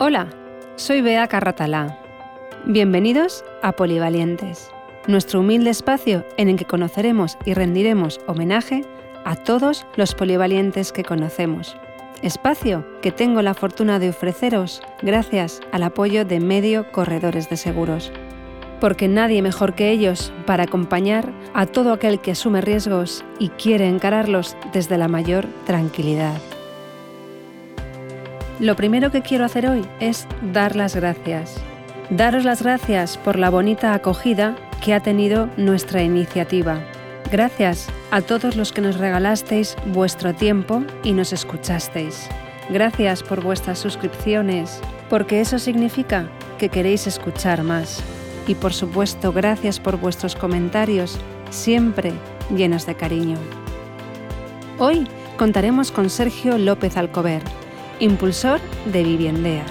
Hola, soy Bea Carratalá. Bienvenidos a Polivalientes, nuestro humilde espacio en el que conoceremos y rendiremos homenaje a todos los polivalientes que conocemos. Espacio que tengo la fortuna de ofreceros gracias al apoyo de Medio Corredores de Seguros. Porque nadie mejor que ellos para acompañar a todo aquel que asume riesgos y quiere encararlos desde la mayor tranquilidad. Lo primero que quiero hacer hoy es dar las gracias. Daros las gracias por la bonita acogida que ha tenido nuestra iniciativa. Gracias a todos los que nos regalasteis vuestro tiempo y nos escuchasteis. Gracias por vuestras suscripciones, porque eso significa que queréis escuchar más. Y por supuesto, gracias por vuestros comentarios, siempre llenos de cariño. Hoy contaremos con Sergio López Alcover, impulsor de Viviendea.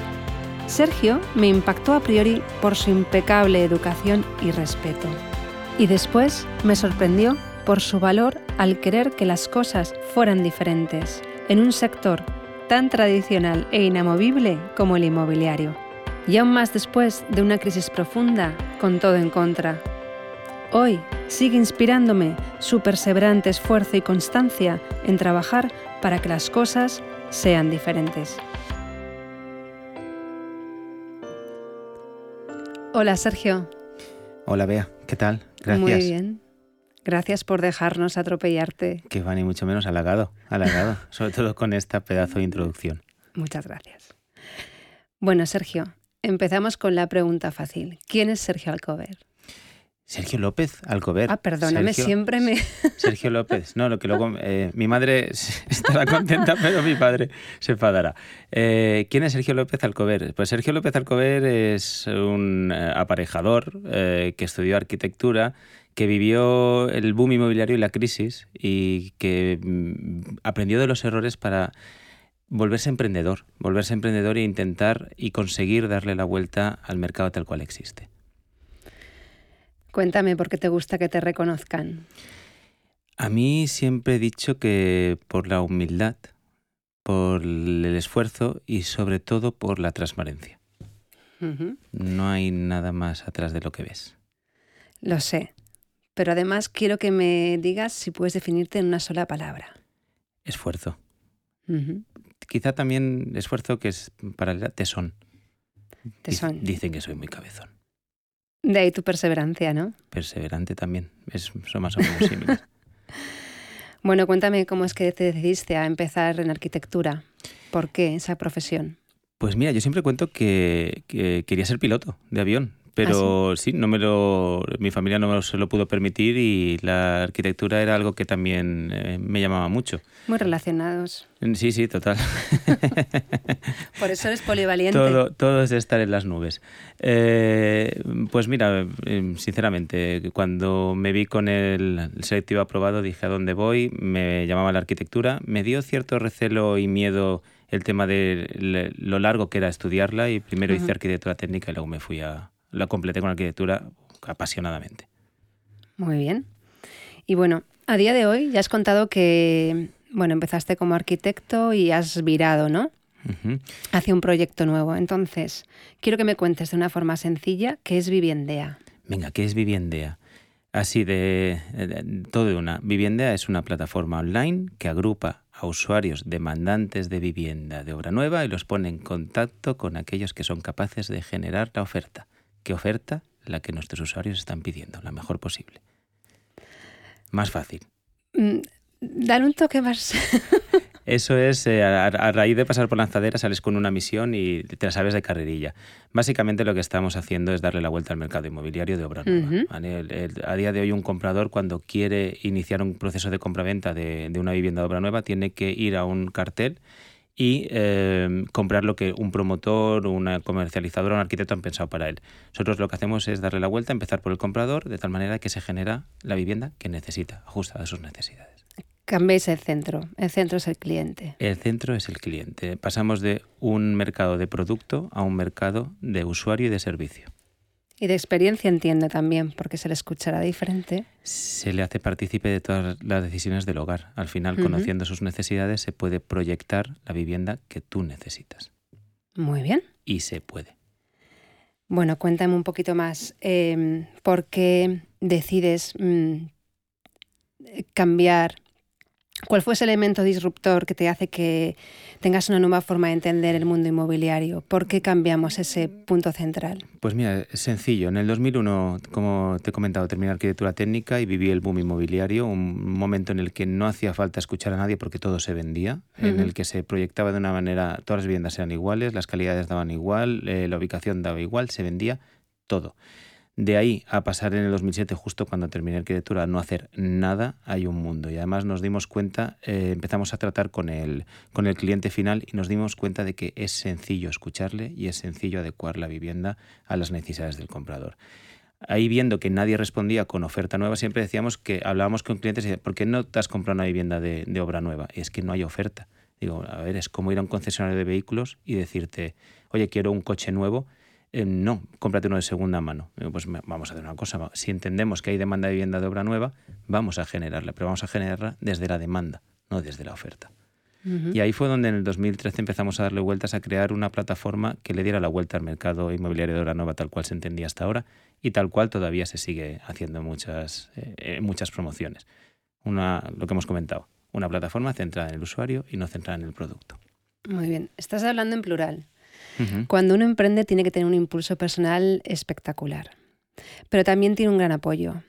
Sergio me impactó a priori por su impecable educación y respeto. Y después me sorprendió por su valor al querer que las cosas fueran diferentes en un sector tan tradicional e inamovible como el inmobiliario. Y aún más después de una crisis profunda con todo en contra. Hoy sigue inspirándome su perseverante esfuerzo y constancia en trabajar para que las cosas sean diferentes. Hola Sergio. Hola Bea, ¿qué tal? Gracias. Muy bien. Gracias por dejarnos atropellarte. Que va ni mucho menos halagado, halagado, sobre todo con esta pedazo de introducción. Muchas gracias. Bueno, Sergio, empezamos con la pregunta fácil. ¿Quién es Sergio Alcover? Sergio López Alcover. Ah, perdóname, siempre me... Sergio López. No, lo que luego... Eh, mi madre estará contenta, pero mi padre se enfadará. Eh, ¿Quién es Sergio López Alcover? Pues Sergio López Alcover es un eh, aparejador que estudió arquitectura, que vivió el boom inmobiliario y la crisis y que mm, aprendió de los errores para volverse emprendedor, volverse emprendedor e intentar y conseguir darle la vuelta al mercado tal cual existe. Cuéntame por qué te gusta que te reconozcan. A mí siempre he dicho que por la humildad, por el esfuerzo y sobre todo por la transparencia. No hay nada más atrás de lo que ves. Lo sé, pero además quiero que me digas si puedes definirte en una sola palabra. Esfuerzo. Quizá también esfuerzo que es para el tesón. Tesón. Dicen que soy muy cabezón. De ahí tu perseverancia, ¿no? Perseverante también, es, son más o menos similares. bueno, cuéntame cómo es que te decidiste a empezar en arquitectura. ¿Por qué esa profesión? Pues mira, yo siempre cuento que, quería ser piloto de avión, pero ¿Ah, sí? no me lo, mi familia no se lo pudo permitir y la arquitectura era algo que también eh, me llamaba mucho. Muy relacionados. Sí, sí, total. Por eso eres polivalente. Todo, todo es de estar en las nubes. Eh, pues mira, eh, sinceramente, cuando me vi con el, selectivo aprobado dije a dónde voy, me llamaba la arquitectura, me dio cierto recelo y miedo el tema de lo largo que era estudiarla y primero hice arquitectura técnica y luego me fui a, la completé con arquitectura apasionadamente. Muy bien. Y bueno, a día de hoy ya has contado que bueno, empezaste como arquitecto y has virado, ¿no? Hacia un proyecto nuevo. Entonces, quiero que me cuentes de una forma sencilla qué es Viviendea. Venga, ¿qué es Viviendea? Así de, todo de una. Viviendea es una plataforma online que agrupa a usuarios demandantes de vivienda de obra nueva y los pone en contacto con aquellos que son capaces de generar la oferta. ¿Qué oferta? La que nuestros usuarios están pidiendo, la mejor posible. Más fácil. Mm, Dar un toque más. Eso es, eh, a, raíz de pasar por lanzadera sales con una misión y te la sabes de carrerilla. Básicamente lo que estamos haciendo es darle la vuelta al mercado inmobiliario de obra nueva. a día de hoy un comprador cuando quiere iniciar un proceso de compraventa de, de una vivienda de obra nueva tiene que ir a un cartel y eh, comprar lo que un promotor, una comercializadora, un arquitecto han pensado para él. Nosotros lo que hacemos es darle la vuelta, empezar por el comprador, de tal manera que se genera la vivienda que necesita, ajustada a sus necesidades. Cambiéis el centro. El centro es el cliente. El centro es el cliente. Pasamos de un mercado de producto a un mercado de usuario y de servicio. Y de experiencia entiendo también, porque se le escuchará diferente. Se le hace partícipe de todas las decisiones del hogar. Al final, conociendo sus necesidades, se puede proyectar la vivienda que tú necesitas. Muy bien. Y se puede. Bueno, cuéntame un poquito más. Em, ¿Por qué decides mm, cambiar ¿Cuál fue ese elemento disruptor que te hace que tengas una nueva forma de entender el mundo inmobiliario? ¿Por qué cambiamos ese punto central? Pues mira, es sencillo. En el 2001, como te he comentado, terminé arquitectura técnica y viví el boom inmobiliario, un momento en el que no hacía falta escuchar a nadie porque todo se vendía, en el que se proyectaba de una manera, todas las viviendas eran iguales, las calidades daban igual, eh, la ubicación daba igual, se vendía todo. De ahí a pasar en el 2007, justo cuando terminé arquitectura, no hacer nada, hay un mundo. Y además nos dimos cuenta, eh, empezamos a tratar con el, con el cliente final y nos dimos cuenta de que es sencillo escucharle y es sencillo adecuar la vivienda a las necesidades del comprador. Ahí viendo que nadie respondía con oferta nueva, siempre decíamos que hablábamos con clientes y decían, ¿por qué no te has comprado una vivienda de, de obra nueva? es que no hay oferta. Digo, a ver, es como ir a un concesionario de vehículos y decirte, oye, quiero un coche nuevo eh, no, cómprate uno de segunda mano. Pues vamos a hacer una cosa, si entendemos que hay demanda de vivienda de obra nueva, vamos a generarla, pero vamos a generarla desde la demanda, no desde la oferta. Y ahí fue donde en el 2013 empezamos a darle vueltas a crear una plataforma que le diera la vuelta al mercado inmobiliario de obra nueva tal cual se entendía hasta ahora y tal cual todavía se sigue haciendo muchas, eh, muchas promociones. Una, lo que hemos comentado, una plataforma centrada en el usuario y no centrada en el producto. Muy bien, estás hablando en plural. Cuando uno emprende tiene que tener un impulso personal espectacular, pero también tiene un gran apoyo.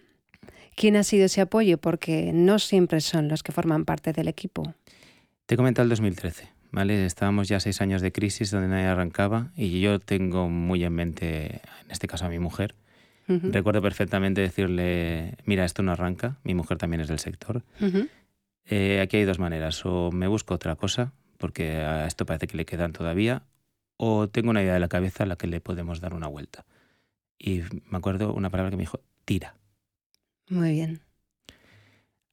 ¿Quién ha sido ese apoyo? Porque no siempre son los que forman parte del equipo. Te he comentado el 2013. ¿Vale? Estábamos ya seis años de crisis donde nadie arrancaba y yo tengo muy en mente, en este caso a mi mujer, Recuerdo perfectamente decirle, mira, esto no arranca, mi mujer también es del sector. Eh, aquí hay dos maneras, o me busco otra cosa, porque a esto parece que le quedan todavía, o tengo una idea de la cabeza a la que le podemos dar una vuelta. Y me acuerdo una palabra que me dijo, tira. Muy bien.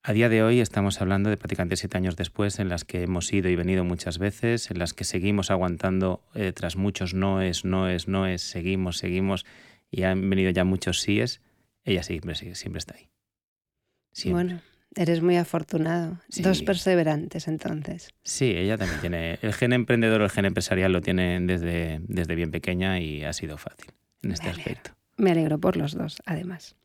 A día de hoy estamos hablando de prácticamente siete años después, en las que hemos ido y venido muchas veces, en las que seguimos aguantando eh, tras muchos noes, noes, noes, seguimos, seguimos, y han venido ya muchos síes. Ella siempre, siempre está ahí. Bueno, Eres muy afortunado. Dos perseverantes, entonces. Sí, ella también tiene. El gen emprendedor o el gen empresarial lo tiene desde, desde bien pequeña y ha sido fácil en este aspecto. Me alegro por los dos, además.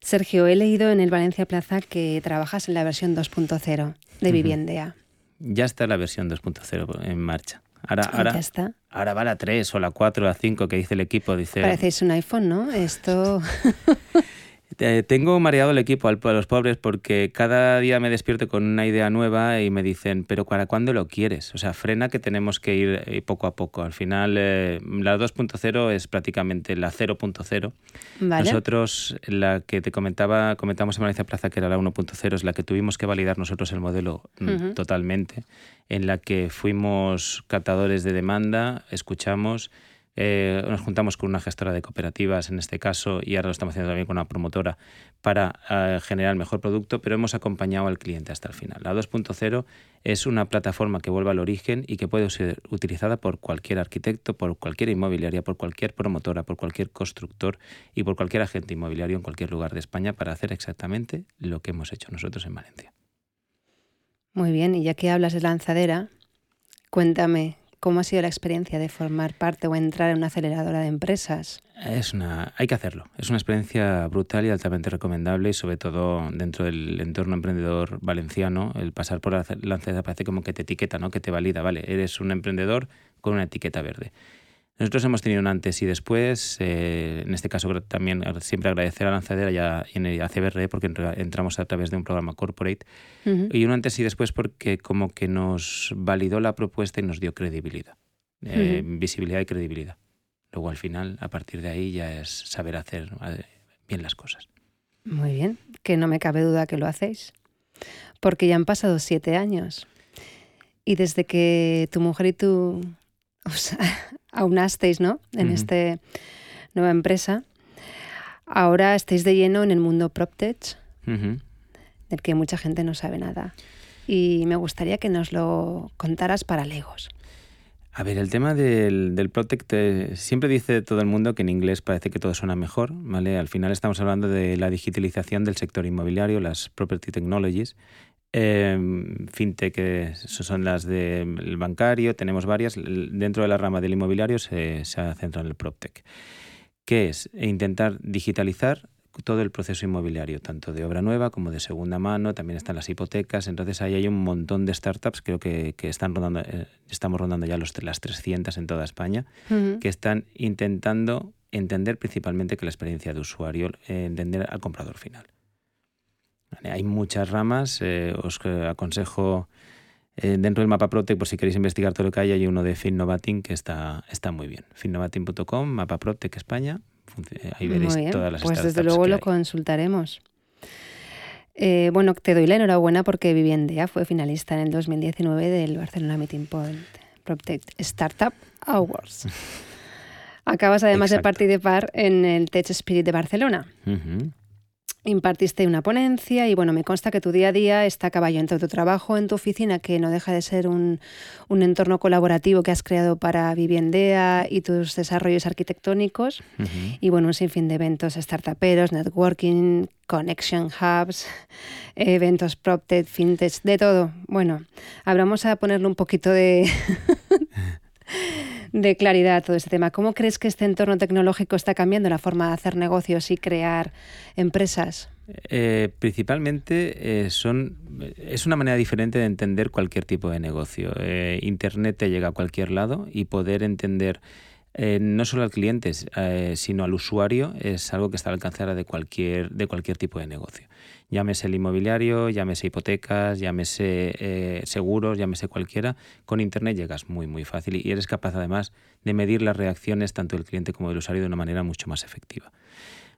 Sergio, he leído en el Valencia Plaza que trabajas en la versión 2.0 de Viviendea. Ya está la versión 2.0 en marcha. Ahora, ah, ahora, está. ahora va la 3 o la 4 o la 5 que dice el equipo. Dice, Parecéis un iPhone, ¿no? Esto... tengo mareado el equipo a los pobres porque cada día me despierto con una idea nueva y me dicen, pero ¿para cuándo lo quieres? O sea, frena que tenemos que ir eh, poco a poco. Al final, eh, la 2.0 es prácticamente la 0.0. Nosotros, la que te comentaba, comentamos en Valencia Plaza, que era la 1.0, es la que tuvimos que validar nosotros el modelo mm, totalmente, en la que fuimos catadores de demanda, escuchamos eh, nos juntamos con una gestora de cooperativas en este caso y ahora lo estamos haciendo también con una promotora para eh, generar el mejor producto, pero hemos acompañado al cliente hasta el final. La 2.0 es una plataforma que vuelve al origen y que puede ser utilizada por cualquier arquitecto, por cualquier inmobiliaria, por cualquier promotora, por cualquier constructor y por cualquier agente inmobiliario en cualquier lugar de España para hacer exactamente lo que hemos hecho nosotros en Valencia. Muy bien, y ya que hablas de lanzadera, cuéntame ¿Cómo ha sido la experiencia de formar parte o entrar en una aceleradora de empresas? Es una, hay que hacerlo. Es una experiencia brutal y altamente recomendable y sobre todo dentro del entorno emprendedor valenciano, el pasar por la aceleradora parece como que te etiqueta, ¿no? que te valida, vale, eres un emprendedor con una etiqueta verde. Nosotros hemos tenido un antes y después, eh, en este caso también siempre agradecer a Lanzadera y a, y a CBR porque entramos a través de un programa corporate, y un antes y después porque como que nos validó la propuesta y nos dio credibilidad, eh, visibilidad y credibilidad. Luego al final, a partir de ahí ya es saber hacer bien las cosas. Muy bien, que no me cabe duda que lo hacéis, porque ya han pasado siete años. Y desde que tu mujer y tú os aunasteis ¿no? en esta nueva empresa, ahora estáis de lleno en el mundo PropTech, del que mucha gente no sabe nada. Y me gustaría que nos lo contaras para legos. A ver, el tema del, del PropTech, siempre dice todo el mundo que en inglés parece que todo suena mejor, ¿vale? Al final estamos hablando de la digitalización del sector inmobiliario, las property technologies, Em, fintech son las del bancario, tenemos varias. Dentro de la rama del inmobiliario se, se ha centrado en el PropTech, que es intentar digitalizar todo el proceso inmobiliario, tanto de obra nueva como de segunda mano, también están las hipotecas, entonces ahí hay un montón de startups, creo que, que están rondando, eh, estamos rondando ya los, las 300 en toda España, que están intentando entender principalmente que la experiencia de usuario, eh, entender al comprador final. Hay muchas ramas, eh, os aconsejo eh, dentro del mapa Protec, por si queréis investigar todo lo que hay, hay uno de Finnovating que está, está muy bien. Finnovating.com, mapa Protec España, ahí veréis todas las Pues desde luego lo consultaremos. Eh, bueno, te doy la enhorabuena porque Viviendea fue finalista en el 2019 del Barcelona Meeting Point PropTech Startup Awards. Acabas además de participar en el Tech Spirit de Barcelona impartiste una ponencia y bueno, me consta que tu día a día está a caballo entre tu trabajo en tu oficina, que no deja de ser un, entorno colaborativo que has creado para Viviendea y tus desarrollos arquitectónicos y bueno, un sinfín de eventos startuperos, networking, connection hubs, eventos PropTech, fintech, de todo. Bueno, vamos a ponerle un poquito de... de claridad todo este tema. ¿Cómo crees que este entorno tecnológico está cambiando la forma de hacer negocios y crear empresas? Eh, principalmente eh, son, es una manera diferente de entender cualquier tipo de negocio. Eh, Internet te llega a cualquier lado y poder entender no solo al cliente, sino al usuario es algo que está al alcance de cualquier, de cualquier tipo de negocio llámese el inmobiliario, llámese hipotecas, llámese eh, seguros, llámese cualquiera, con Internet llegas muy, muy fácil y eres capaz además de medir las reacciones tanto del cliente como del usuario de una manera mucho más efectiva.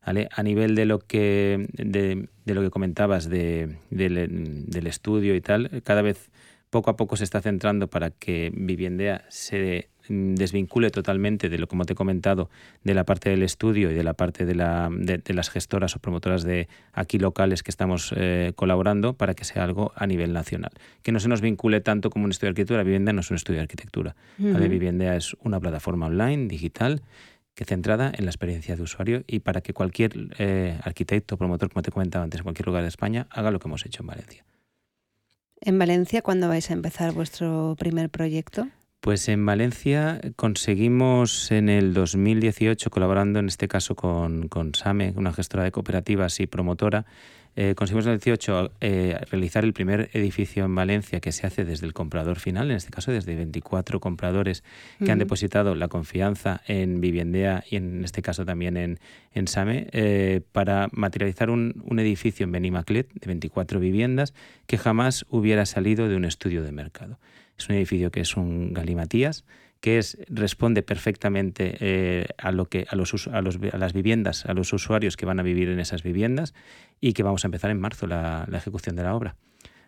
A nivel de lo que, de, lo que comentabas de, del estudio y tal, cada vez poco a poco se está centrando para que Viviendea se desvincule totalmente de lo como te he comentado de la parte del estudio y de la parte de, la, de, las gestoras o promotoras de aquí locales que estamos eh, colaborando para que sea algo a nivel nacional. Que no se nos vincule tanto como un estudio de arquitectura. Vivienda no es un estudio de arquitectura. La vivienda es una plataforma online digital que centrada en la experiencia de usuario y para que cualquier eh, arquitecto promotor como te comentaba antes en cualquier lugar de España haga lo que hemos hecho en Valencia. En Valencia cuándo vais a empezar vuestro primer proyecto pues en Valencia conseguimos en el 2018, colaborando en este caso con, SAME, una gestora de cooperativas y promotora, eh, conseguimos en el 2018 eh, realizar el primer edificio en Valencia que se hace desde el comprador final, en este caso desde 24 compradores que han depositado la confianza en Viviendea y en este caso también en, en SAME, eh, para materializar un, un edificio en Benimaclet de 24 viviendas que jamás hubiera salido de un estudio de mercado. Es un edificio que es un galimatías, que es, responde perfectamente eh, a, lo que, a, los, las viviendas, a los usuarios que van a vivir en esas viviendas y que vamos a empezar en marzo la, ejecución de la obra.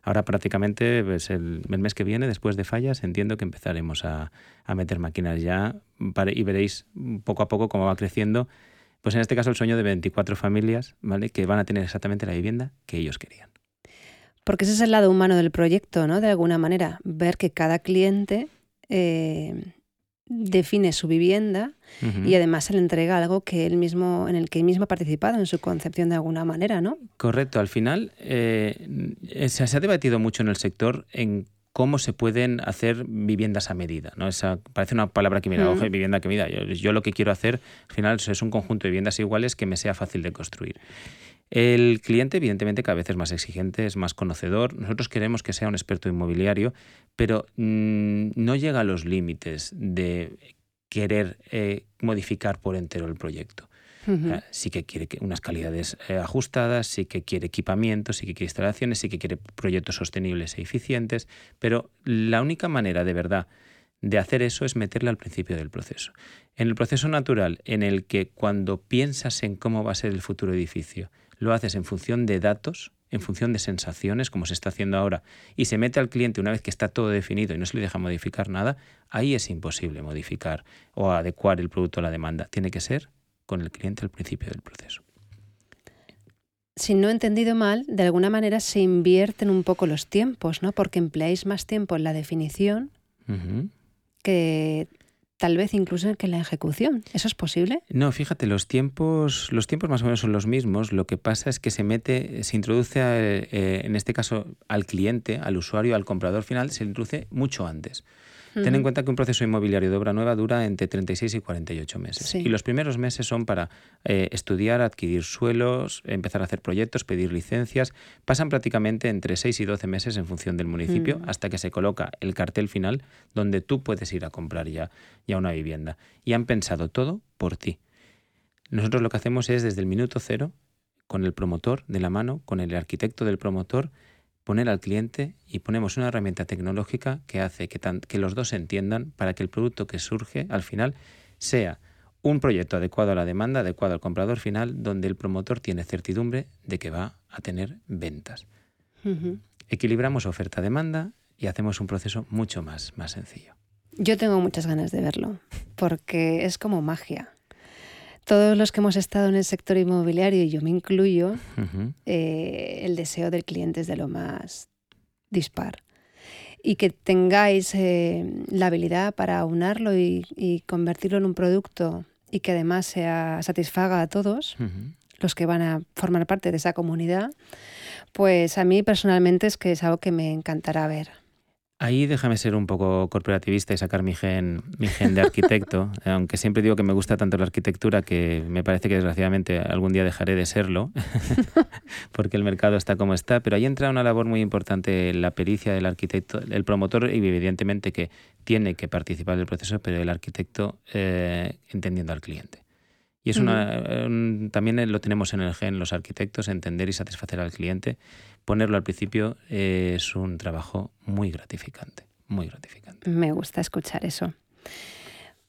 Ahora prácticamente pues el, mes que viene, después de fallas, entiendo que empezaremos a, meter máquinas ya y veréis poco a poco cómo va creciendo. Pues en este caso el sueño de 24 familias, ¿vale? Que van a tener exactamente la vivienda que ellos querían. Porque ese es el lado humano del proyecto, ¿no? De alguna manera, ver que cada cliente eh, define su vivienda y además se le entrega algo que él mismo, en el que él mismo ha participado en su concepción de alguna manera, ¿no? Correcto. Al final eh, se, ha debatido mucho en el sector en cómo se pueden hacer viviendas a medida. ¿no? Esa parece una palabra que me da, vivienda que medida. Yo, yo, lo que quiero hacer, al final, es un conjunto de viviendas iguales que me sea fácil de construir. El cliente, evidentemente, cada vez es más exigente, es más conocedor. Nosotros queremos que sea un experto inmobiliario, pero mm, no llega a los límites de querer eh, modificar por entero el proyecto. sí que quiere unas calidades eh, ajustadas, sí que quiere equipamiento, sí que quiere instalaciones, sí que quiere proyectos sostenibles e eficientes, pero la única manera de verdad de hacer eso es meterle al principio del proceso. En el proceso natural, en el que cuando piensas en cómo va a ser el futuro edificio, lo haces en función de datos, en función de sensaciones, como se está haciendo ahora, y se mete al cliente una vez que está todo definido y no se le deja modificar nada, ahí es imposible modificar o adecuar el producto a la demanda. Tiene que ser con el cliente al principio del proceso. Si no he entendido mal, de alguna manera se invierten un poco los tiempos, ¿no? Porque empleáis más tiempo en la definición que tal vez incluso que la ejecución. ¿Eso es posible? No, fíjate, los tiempos, los tiempos más o menos son los mismos. Lo que pasa es que se mete, se introduce, eh, en este caso, al cliente, al usuario, al comprador final, se introduce mucho antes. Ten en cuenta que un proceso inmobiliario de obra nueva dura entre 36 y 48 meses. Y los primeros meses son para eh, estudiar, adquirir suelos, empezar a hacer proyectos, pedir licencias. Pasan prácticamente entre 6 y 12 meses en función del municipio mm. hasta que se coloca el cartel final donde tú puedes ir a comprar ya, ya una vivienda. Y han pensado todo por ti. Nosotros lo que hacemos es desde el minuto cero, con el promotor de la mano, con el arquitecto del promotor, poner al cliente y ponemos una herramienta tecnológica que hace que, que los dos se entiendan para que el producto que surge al final sea un proyecto adecuado a la demanda, adecuado al comprador final, donde el promotor tiene certidumbre de que va a tener ventas. Equilibramos oferta-demanda y hacemos un proceso mucho más, más sencillo. Yo tengo muchas ganas de verlo, porque es como magia todos los que hemos estado en el sector inmobiliario, y yo me incluyo, eh, el deseo del cliente es de lo más dispar. Y que tengáis eh, la habilidad para aunarlo y, convertirlo en un producto y que además sea, satisfaga a todos los que van a formar parte de esa comunidad, pues a mí personalmente es que es algo que me encantará ver. Ahí déjame ser un poco corporativista y sacar mi gen, mi gen de arquitecto, aunque siempre digo que me gusta tanto la arquitectura que me parece que desgraciadamente algún día dejaré de serlo, porque el mercado está como está, pero ahí entra una labor muy importante la pericia del arquitecto, el promotor y evidentemente que tiene que participar del proceso, pero el arquitecto eh, entendiendo al cliente. Y es una, también lo tenemos en el gen los arquitectos, entender y satisfacer al cliente. Ponerlo al principio es un trabajo muy gratificante, muy gratificante. Me gusta escuchar eso.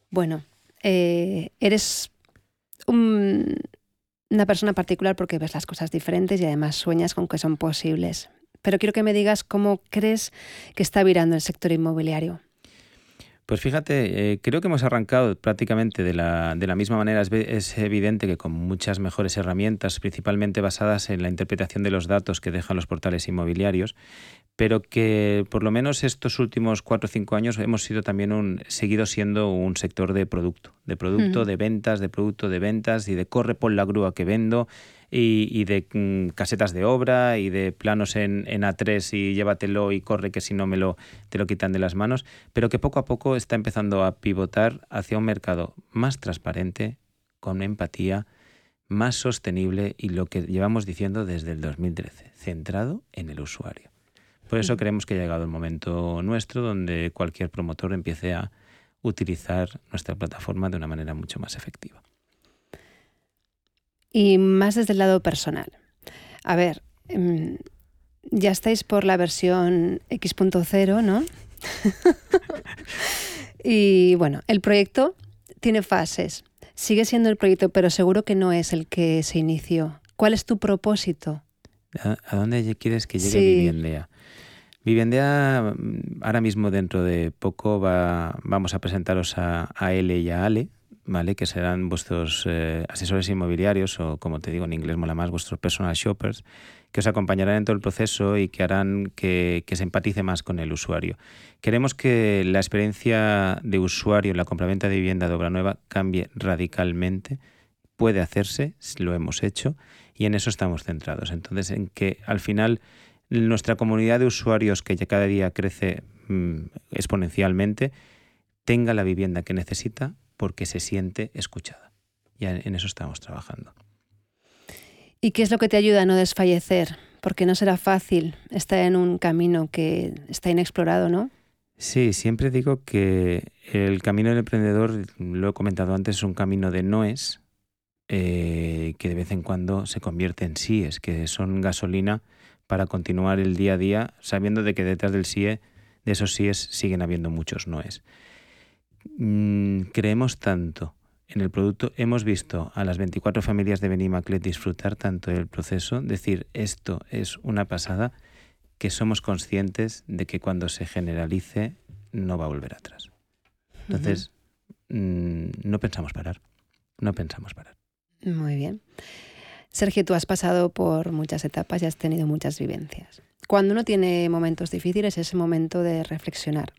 Bueno, eh, eres una persona particular porque ves las cosas diferentes y además sueñas con que son posibles. Pero quiero que me digas cómo crees que está virando el sector inmobiliario. Pues fíjate, eh, creo que hemos arrancado prácticamente de la, de la misma manera. Es, evidente que con muchas mejores herramientas, principalmente basadas en la interpretación de los datos que dejan los portales inmobiliarios, pero que por lo menos estos últimos cuatro o cinco años hemos sido también un, seguido siendo un sector de producto, de producto, de ventas, de producto, de ventas y de corre por la grúa que vendo y, de mm, casetas de obra y de planos en, A3 y llévatelo y corre que si no me lo, te lo quitan de las manos, pero que poco a poco está empezando a pivotar hacia un mercado más transparente, con empatía, más sostenible y lo que llevamos diciendo desde el 2013, centrado en el usuario. Por eso creemos que ha llegado el momento nuestro donde cualquier promotor empiece a utilizar nuestra plataforma de una manera mucho más efectiva y más desde el lado personal. A ver, em, ya estáis por la versión X.0, ¿no? y bueno, el proyecto tiene fases. Sigue siendo el proyecto, pero seguro que no es el que se inició. ¿Cuál es tu propósito? ¿A dónde quieres que llegue Viviendea? Viviendea, mm, ahora mismo dentro de poco va, vamos a presentaros a, a L y a Ale, ¿vale? que serán vuestros eh, asesores inmobiliarios o, como te digo en inglés mola más, vuestros personal shoppers, que os acompañarán en todo el proceso y que harán que, se empatice más con el usuario. Queremos que la experiencia de usuario en la compraventa de vivienda de obra nueva cambie radicalmente. Puede hacerse, lo hemos hecho, y en eso estamos centrados. Entonces, en que al final nuestra comunidad de usuarios, que ya cada día crece mm, exponencialmente, tenga la vivienda que necesita porque se siente escuchada. Y en eso estamos trabajando. ¿Y qué es lo que te ayuda a no desfallecer? Porque no será fácil estar en un camino que está inexplorado, ¿no? Sí, siempre digo que el camino del emprendedor, lo he comentado antes, es un camino de noes eh, que de vez en cuando se convierte en síes, que son gasolina para continuar el día a día, sabiendo de que detrás del síe, de esos síes, siguen habiendo muchos noes. Mm, creemos tanto en el producto, hemos visto a las 24 familias de Benimaclet disfrutar tanto del proceso, decir esto es una pasada, que somos conscientes de que cuando se generalice no va a volver atrás. Entonces, mm, no pensamos parar, no pensamos parar. Muy bien. Sergio, tú has pasado por muchas etapas y has tenido muchas vivencias. Cuando uno tiene momentos difíciles es el momento de reflexionar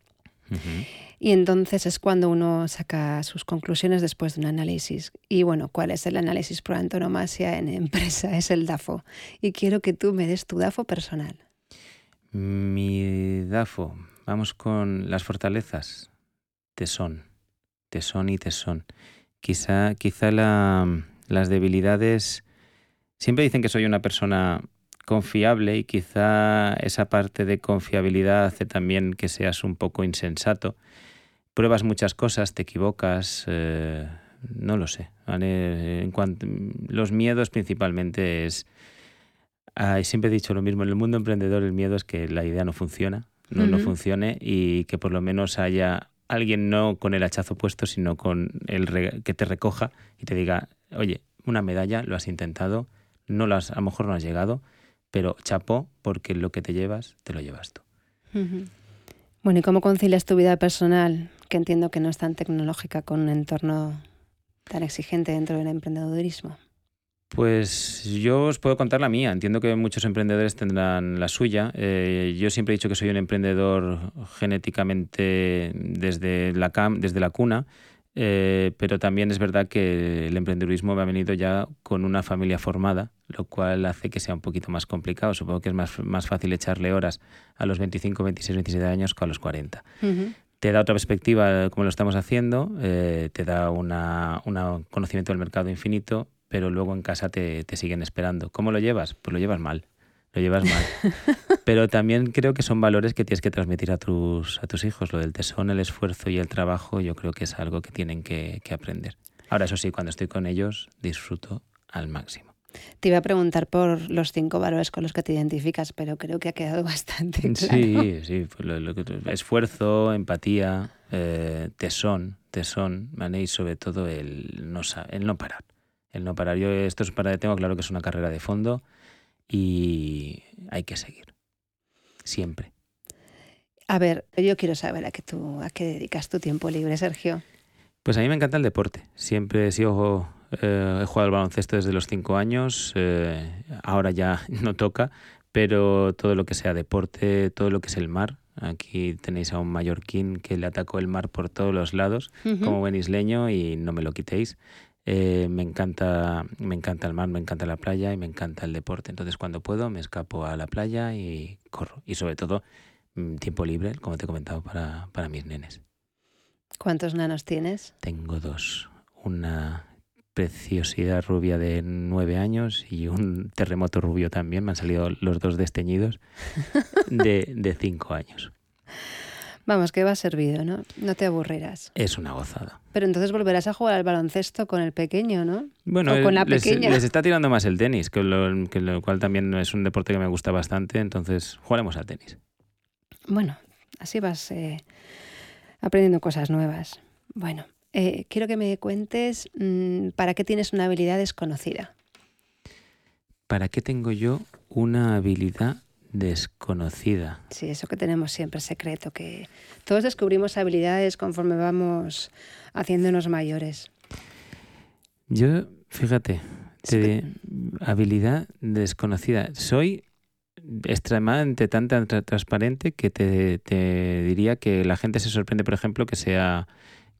Y entonces es cuando uno saca sus conclusiones después de un análisis. Y bueno, ¿cuál es el análisis por antonomasia en empresa? Es el DAFO. Y quiero que tú me des tu DAFO personal. Mi DAFO, vamos con las fortalezas. Tesón, tesón y tesón. Quizá, quizá las debilidades... Siempre dicen que soy una persona confiable y quizá esa parte de confiabilidad hace también que seas un poco insensato pruebas muchas cosas, te equivocas, eh, no lo sé. En cuanto, los miedos principalmente es... siempre he dicho lo mismo, en el mundo emprendedor el miedo es que la idea no funciona, no, no funcione y que por lo menos haya alguien no con el hachazo puesto, sino con el que te recoja y te diga, oye, una medalla, lo has intentado, no las, a lo mejor no has llegado, pero chapó porque lo que te llevas, te lo llevas tú. Bueno, ¿y cómo concilias tu vida personal, que entiendo que no es tan tecnológica, con un entorno tan exigente dentro del emprendedurismo? Pues yo os puedo contar la mía. Entiendo que muchos emprendedores tendrán la suya. Eh, yo siempre he dicho que soy un emprendedor genéticamente desde la, cam, desde la cuna. Eh, pero también es verdad que el emprendedurismo me ha venido ya con una familia formada, lo cual hace que sea un poquito más complicado. Supongo que es más, más fácil echarle horas a los 25, 26, 27 años que a los 40. Te da otra perspectiva como lo estamos haciendo, eh, te da un conocimiento del mercado infinito, pero luego en casa te, te siguen esperando. ¿Cómo lo llevas? Pues lo llevas mal lo llevas mal. Pero también creo que son valores que tienes que transmitir a tus, a tus hijos. Lo del tesón, el esfuerzo y el trabajo, yo creo que es algo que tienen que, aprender. Ahora, eso sí, cuando estoy con ellos, disfruto al máximo. Te iba a preguntar por los cinco valores con los que te identificas, pero creo que ha quedado bastante claro. Sí, sí. esfuerzo, empatía, eh, tesón, tesón, y sobre todo el no, el no parar. El no parar. Yo esto es para, tengo claro que es una carrera de fondo y hay que seguir. Siempre. A ver, yo quiero saber a qué, tú, a qué dedicas tu tiempo libre, Sergio. Pues a mí me encanta el deporte. Siempre he sido, eh, he jugado al baloncesto desde los cinco años. Eh, ahora ya no toca, pero todo lo que sea deporte, todo lo que es el mar. Aquí tenéis a un mallorquín que le atacó el mar por todos los lados, como buen isleño, y no me lo quitéis. Eh, me, encanta, me encanta el mar, me encanta la playa y me encanta el deporte. Entonces cuando puedo me escapo a la playa y corro. Y sobre todo mm, tiempo libre, como te he comentado, para, para mis nenes. ¿Cuántos nanos tienes? Tengo dos. Una preciosidad rubia de nueve años y un terremoto rubio también. Me han salido los dos desteñidos de, de cinco años. Vamos, que va servido, ¿no? No te aburrirás. Es una gozada. Pero entonces volverás a jugar al baloncesto con el pequeño, ¿no? Bueno, o con la pequeña. Les está tirando más el tenis, que lo, que lo cual también es un deporte que me gusta bastante, entonces jugaremos al tenis. Bueno, así vas eh, aprendiendo cosas nuevas. Bueno, eh, quiero que me cuentes mm, para qué tienes una habilidad desconocida. ¿Para qué tengo yo una habilidad desconocida. Sí, eso que tenemos siempre secreto, que todos descubrimos habilidades conforme vamos haciéndonos mayores. Yo, fíjate, habilidad desconocida. Soy extremadamente tan, tan transparente que te, te, diría que la gente se sorprende, por ejemplo, que sea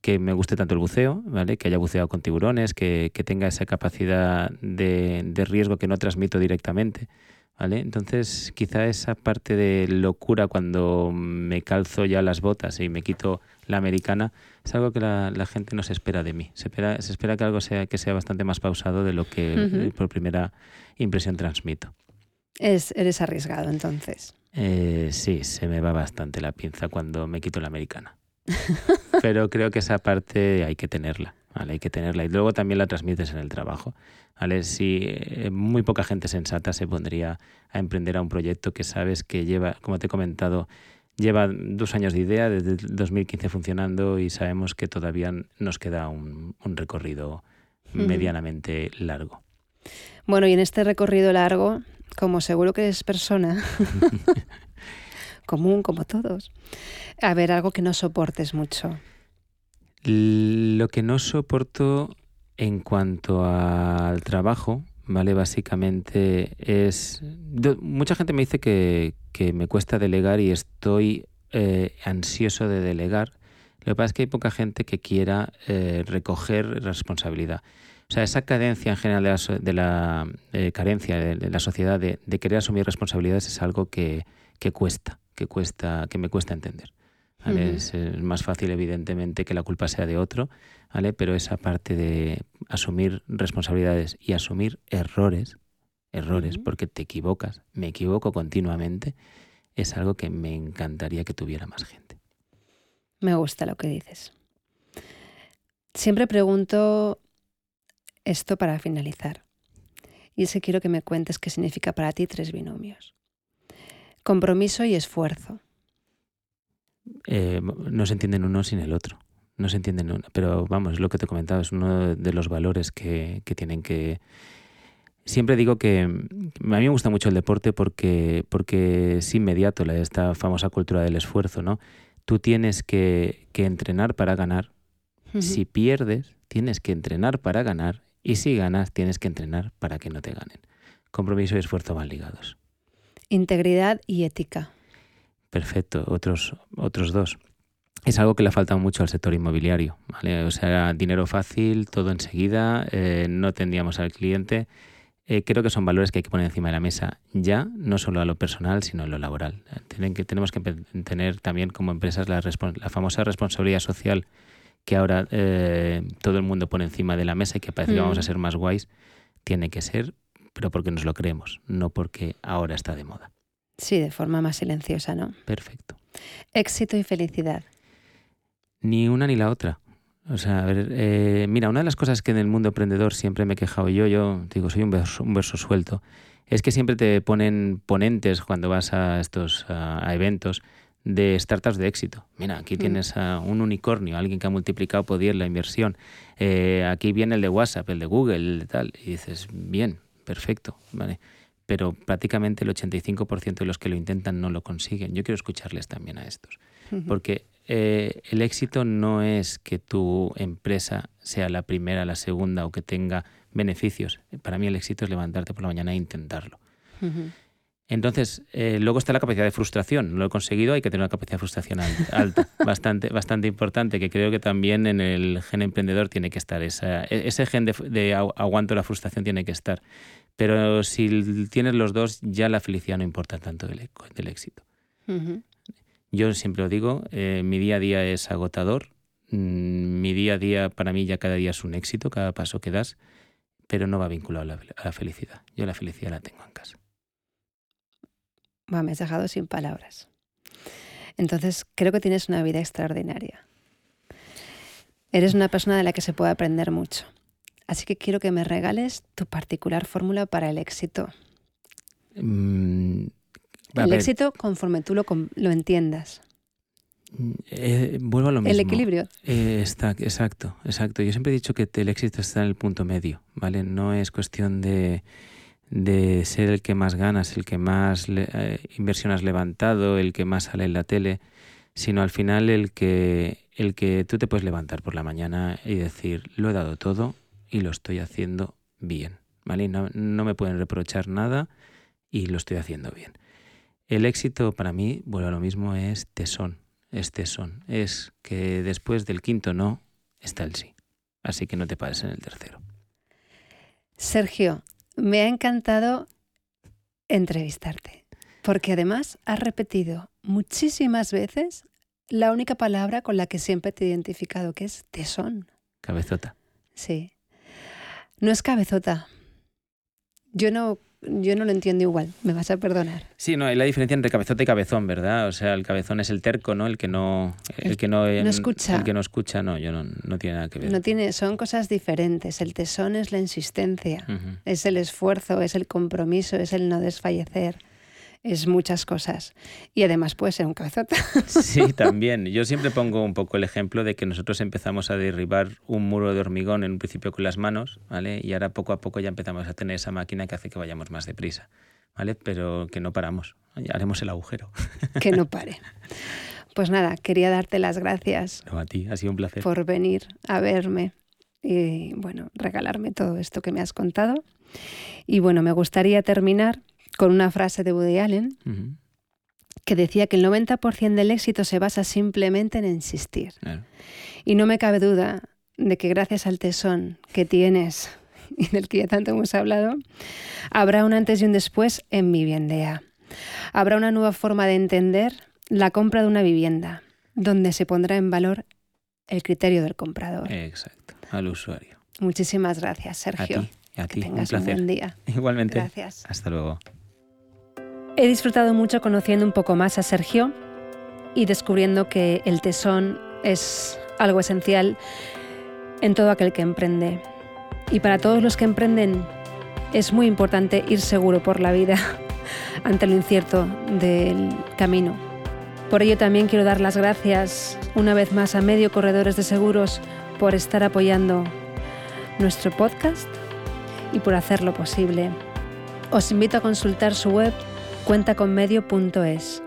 que me guste tanto el buceo, ¿vale? Que haya buceado con tiburones, que, que tenga esa capacidad de, de riesgo que no transmito directamente. ¿Vale? Entonces, quizá esa parte de locura cuando me calzo ya las botas y me quito la americana es algo que la, gente no se espera de mí. Se espera, se espera que algo sea, que sea bastante más pausado de lo que por primera impresión transmito. Es, eres arriesgado entonces. Eh, sí, se me va bastante la pinza cuando me quito la americana. Pero creo que esa parte hay que tenerla, ¿vale? Hay que tenerla. Y luego también la transmites en el trabajo. ¿vale? Si eh, muy poca gente sensata se pondría a emprender a un proyecto que sabes que lleva, como te he comentado, lleva dos años de idea, desde el 2015 funcionando y sabemos que todavía nos queda un, recorrido medianamente largo. Bueno, y en este recorrido largo, como seguro que eres persona común como todos, a ver, algo que no soportes mucho. Lo que no soporto en cuanto al trabajo, ¿vale? Básicamente es... Mucha gente me dice que, me cuesta delegar y estoy eh, ansioso de delegar. Lo que pasa es que hay poca gente que quiera eh, recoger responsabilidad. O sea, esa cadencia en general de la, carencia de, la sociedad de, querer asumir responsabilidades es algo que, cuesta, que cuesta, que me cuesta entender. es, más fácil, evidentemente, que la culpa sea de otro, ¿vale? Pero esa parte de asumir responsabilidades y asumir errores, errores, porque te equivocas, me equivoco continuamente, es algo que me encantaría que tuviera más gente. Me gusta lo que dices. Siempre pregunto esto para finalizar. Y es que quiero que me cuentes qué significa para ti tres binomios. Compromiso y esfuerzo. Eh, no se entienden uno sin el otro. No se entienden uno. Pero vamos, es lo que te he comentado, es uno de los valores que, que tienen que, Siempre digo que a mí me gusta mucho el deporte porque, porque es inmediato la, esta famosa cultura del esfuerzo, ¿no? Tú tienes que, entrenar para ganar. Si pierdes, tienes que entrenar para ganar. Y si ganas, tienes que entrenar para que no te ganen. Compromiso y esfuerzo van ligados. Integridad y ética. Perfecto, otros, otros dos. Es algo que le falta mucho al sector inmobiliario. ¿vale? O sea, dinero fácil, todo enseguida, eh, no tendríamos al cliente eh, creo que son valores que hay que poner encima de la mesa ya, no solo a lo personal, sino a lo laboral. que, tenemos que tener también como empresas la, famosa responsabilidad social que ahora eh, todo el mundo pone encima de la mesa y que parece que vamos a mm. ser más guays, tiene que ser, pero porque nos lo creemos, no porque ahora está de moda. Sí, de forma más silenciosa, ¿no? Perfecto. Éxito y felicidad. Ni una ni la otra. O sea, a ver, eh, mira, una de las cosas que en el mundo emprendedor siempre me he quejado yo, yo digo, soy un verso, un verso suelto, es que siempre te ponen ponentes cuando vas a estos a, eventos de startups de éxito. Mira, aquí mm. tienes a un unicornio, alguien que ha multiplicado por 10 la inversión. Eh, aquí viene el de WhatsApp, el de Google, el de tal. Y dices, bien, perfecto, ¿vale? Pero prácticamente el 85% de los que lo intentan no lo consiguen. Yo quiero escucharles también a estos. Porque eh, el éxito no es que tu empresa sea la primera, la segunda o que tenga beneficios. Para mí el éxito es levantarte por la mañana e intentarlo. Entonces, eh, luego está la capacidad de frustración. Lo he conseguido, hay que tener una capacidad de frustración alta, bastante, bastante importante, que creo que también en el gen emprendedor tiene que estar. Esa, e, ese gen de, aguanto la frustración tiene que estar. Pero si tienes los dos, ya la felicidad no importa tanto del, éxito. Yo siempre lo digo, eh, mi día a día es agotador, mm, mi día a día para mí ya cada día es un éxito, cada paso que das, pero no va vinculado a la, felicidad. Yo la felicidad la tengo en casa. Me has dejado sin palabras. Entonces, creo que tienes una vida extraordinaria. Eres una persona de la que se puede aprender mucho. Así que quiero que me regales tu particular fórmula para el éxito. Mm, el éxito conforme tú lo, lo entiendas. Eh, vuelvo a lo mismo. El equilibrio. Eh, está, exacto, exacto. Yo siempre he dicho que el éxito está en el punto medio, ¿vale? No es cuestión de, ser el que más ganas, el que más eh, inversión has levantado, el que más sale en la tele, sino al final el que, el que tú te puedes levantar por la mañana y decir, lo he dado todo y lo estoy haciendo bien, ¿vale? No, no me pueden reprochar nada y lo estoy haciendo bien. El éxito para mí, bueno, lo mismo es tesón, es tesón. Es que después del quinto no está el sí. Así que no te pares en el tercero. Sergio, me ha encantado entrevistarte, porque además has repetido muchísimas veces la única palabra con la que siempre te he identificado, que es tesón. Cabezota. Sí. No es cabezota. Yo no yo no lo entiendo igual, me vas a perdonar. Sí, no, hay la diferencia entre cabezota y cabezón, ¿verdad? O sea, el cabezón es el terco, ¿no? El que no, el, que no, escucha. El que no escucha, no, yo no, no, tiene nada que ver. No tiene, son cosas diferentes. El tesón es la insistencia, es el esfuerzo, es el compromiso, es el no desfallecer es muchas cosas. Y además puede ser un cabezota. Sí, también. Yo siempre pongo un poco el ejemplo de que nosotros empezamos a derribar un muro de hormigón en un principio con las manos, ¿vale? Y ahora poco a poco ya empezamos a tener esa máquina que hace que vayamos más deprisa, ¿vale? Pero que no paramos. Ya haremos el agujero. Que no pare. Pues nada, quería darte las gracias. No, a ti, ha sido un placer. Por venir a verme y, bueno, regalarme todo esto que me has contado. Y bueno, me gustaría terminar con una frase de Woody Allen que decía que el 90% del éxito se basa simplemente en insistir. Y no me cabe duda de que gracias al tesón que tienes y del que ya tanto hemos hablado, habrá un antes y un después en mi vivienda. Habrá una nueva forma de entender la compra de una vivienda, donde se pondrá en valor el criterio del comprador. Exacto, al usuario. Muchísimas gracias, Sergio. A ti, a un placer. buen día. Igualmente. Gracias. Hasta luego. He disfrutado mucho conociendo un poco más a Sergio y descubriendo que el tesón es algo esencial en todo aquel que emprende. Y para todos los que emprenden es muy importante ir seguro por la vida ante lo incierto del camino. Por ello también quiero dar las gracias una vez más a Medio Corredores de Seguros por estar apoyando nuestro podcast y por hacerlo posible. Os invito a consultar su web cuentaconmedio.es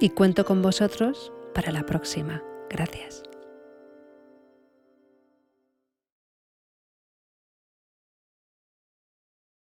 y cuento con vosotros para la próxima. Gracias.